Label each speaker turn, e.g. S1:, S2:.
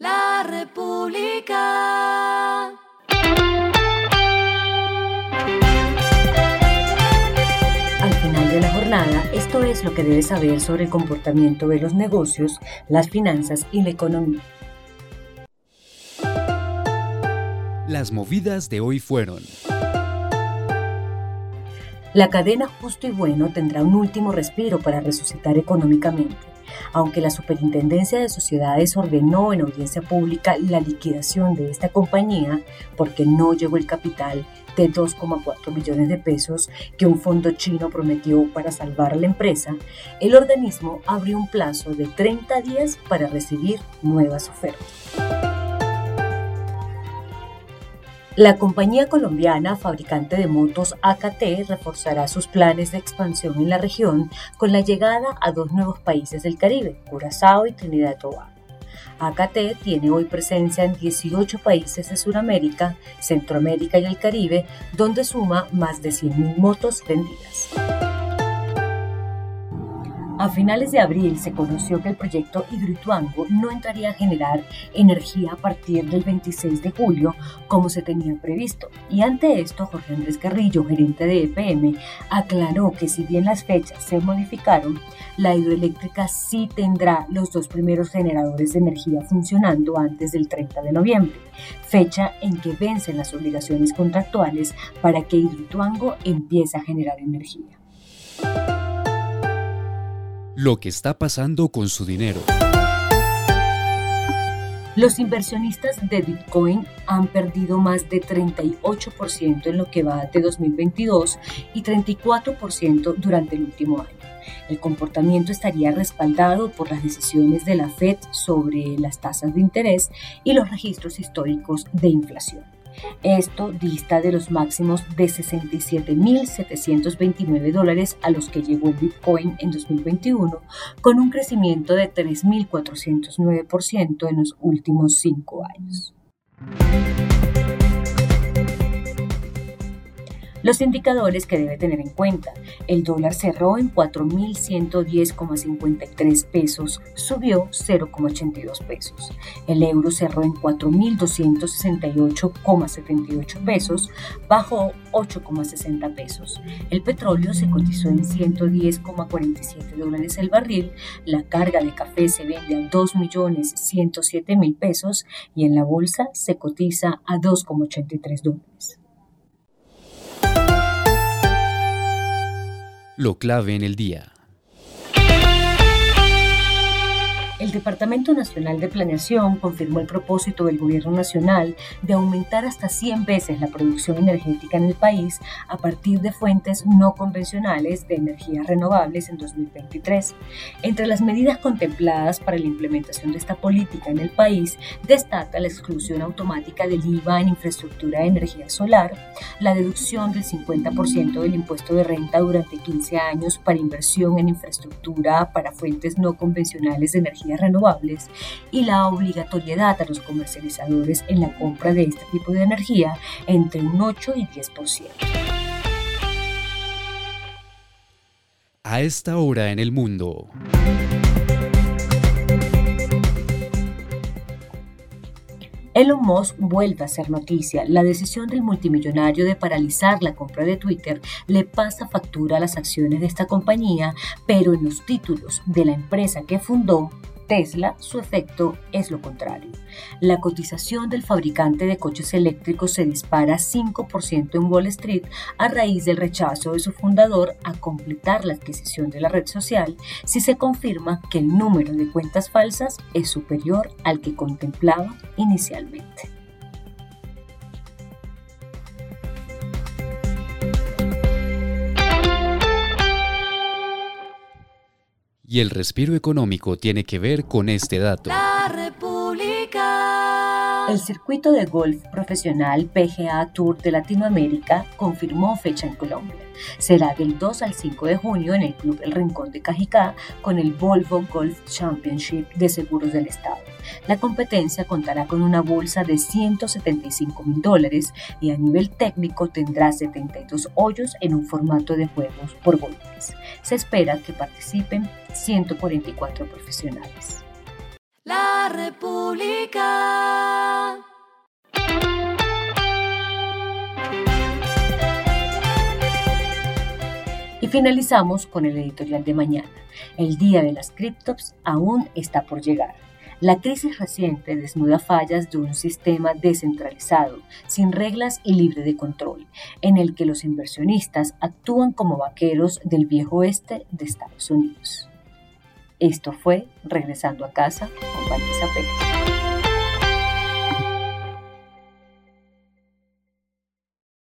S1: La República.
S2: Al final de la jornada, esto es lo que debes saber sobre el comportamiento de los negocios, las finanzas y la economía.
S3: Las movidas de hoy fueron.
S2: La cadena Justo y Bueno tendrá un último respiro para resucitar económicamente aunque la Superintendencia de Sociedades ordenó en audiencia pública la liquidación de esta compañía porque no llegó el capital de 2,4 millones de pesos que un fondo chino prometió para salvar la empresa, el organismo abrió un plazo de 30 días para recibir nuevas ofertas. La compañía colombiana fabricante de motos AKT reforzará sus planes de expansión en la región con la llegada a dos nuevos países del Caribe, Curazao y Trinidad y Tobago. AKT tiene hoy presencia en 18 países de Sudamérica, Centroamérica y el Caribe, donde suma más de 100.000 motos vendidas. A finales de abril se conoció que el proyecto Hidroituango no entraría a generar energía a partir del 26 de julio como se tenía previsto. Y ante esto, Jorge Andrés Carrillo, gerente de EPM, aclaró que si bien las fechas se modificaron, la hidroeléctrica sí tendrá los dos primeros generadores de energía funcionando antes del 30 de noviembre, fecha en que vencen las obligaciones contractuales para que Hidroituango empiece a generar energía
S3: lo que está pasando con su dinero.
S2: Los inversionistas de Bitcoin han perdido más de 38% en lo que va de 2022 y 34% durante el último año. El comportamiento estaría respaldado por las decisiones de la Fed sobre las tasas de interés y los registros históricos de inflación. Esto dista de los máximos de 67.729 dólares a los que llegó el Bitcoin en 2021, con un crecimiento de 3.409% en los últimos cinco años. Los indicadores que debe tener en cuenta. El dólar cerró en 4.110,53 pesos, subió 0,82 pesos. El euro cerró en 4.268,78 pesos, bajó 8,60 pesos. El petróleo se cotizó en 110,47 dólares el barril. La carga de café se vende a 2.107.000 pesos y en la bolsa se cotiza a 2,83 dólares.
S3: Lo clave en el día.
S2: El Departamento Nacional de Planeación confirmó el propósito del Gobierno Nacional de aumentar hasta 100 veces la producción energética en el país a partir de fuentes no convencionales de energías renovables en 2023. Entre las medidas contempladas para la implementación de esta política en el país destaca la exclusión automática del IVA en infraestructura de energía solar, la deducción del 50% del impuesto de renta durante 15 años para inversión en infraestructura para fuentes no convencionales de energía renovables y la obligatoriedad a los comercializadores en la compra de este tipo de energía entre un 8 y 10%.
S3: A esta hora en el mundo.
S2: Elon Musk vuelve a ser noticia. La decisión del multimillonario de paralizar la compra de Twitter le pasa factura a las acciones de esta compañía, pero en los títulos de la empresa que fundó Tesla, su efecto es lo contrario. La cotización del fabricante de coches eléctricos se dispara 5% en Wall Street a raíz del rechazo de su fundador a completar la adquisición de la red social si se confirma que el número de cuentas falsas es superior al que contemplaba inicialmente.
S3: Y el respiro económico tiene que ver con este dato.
S1: La República.
S2: El circuito de golf profesional PGA Tour de Latinoamérica confirmó fecha en Colombia. Será del 2 al 5 de junio en el Club El Rincón de Cajicá con el Volvo Golf Championship de Seguros del Estado. La competencia contará con una bolsa de 175 mil dólares y a nivel técnico tendrá 72 hoyos en un formato de juegos por golpes. Se espera que participen 144 profesionales.
S1: La República.
S2: Y finalizamos con el editorial de mañana. El día de las criptops aún está por llegar. La crisis reciente desnuda fallas de un sistema descentralizado, sin reglas y libre de control, en el que los inversionistas actúan como vaqueros del viejo oeste de Estados Unidos. Esto fue Regresando a casa con Vanessa Pérez.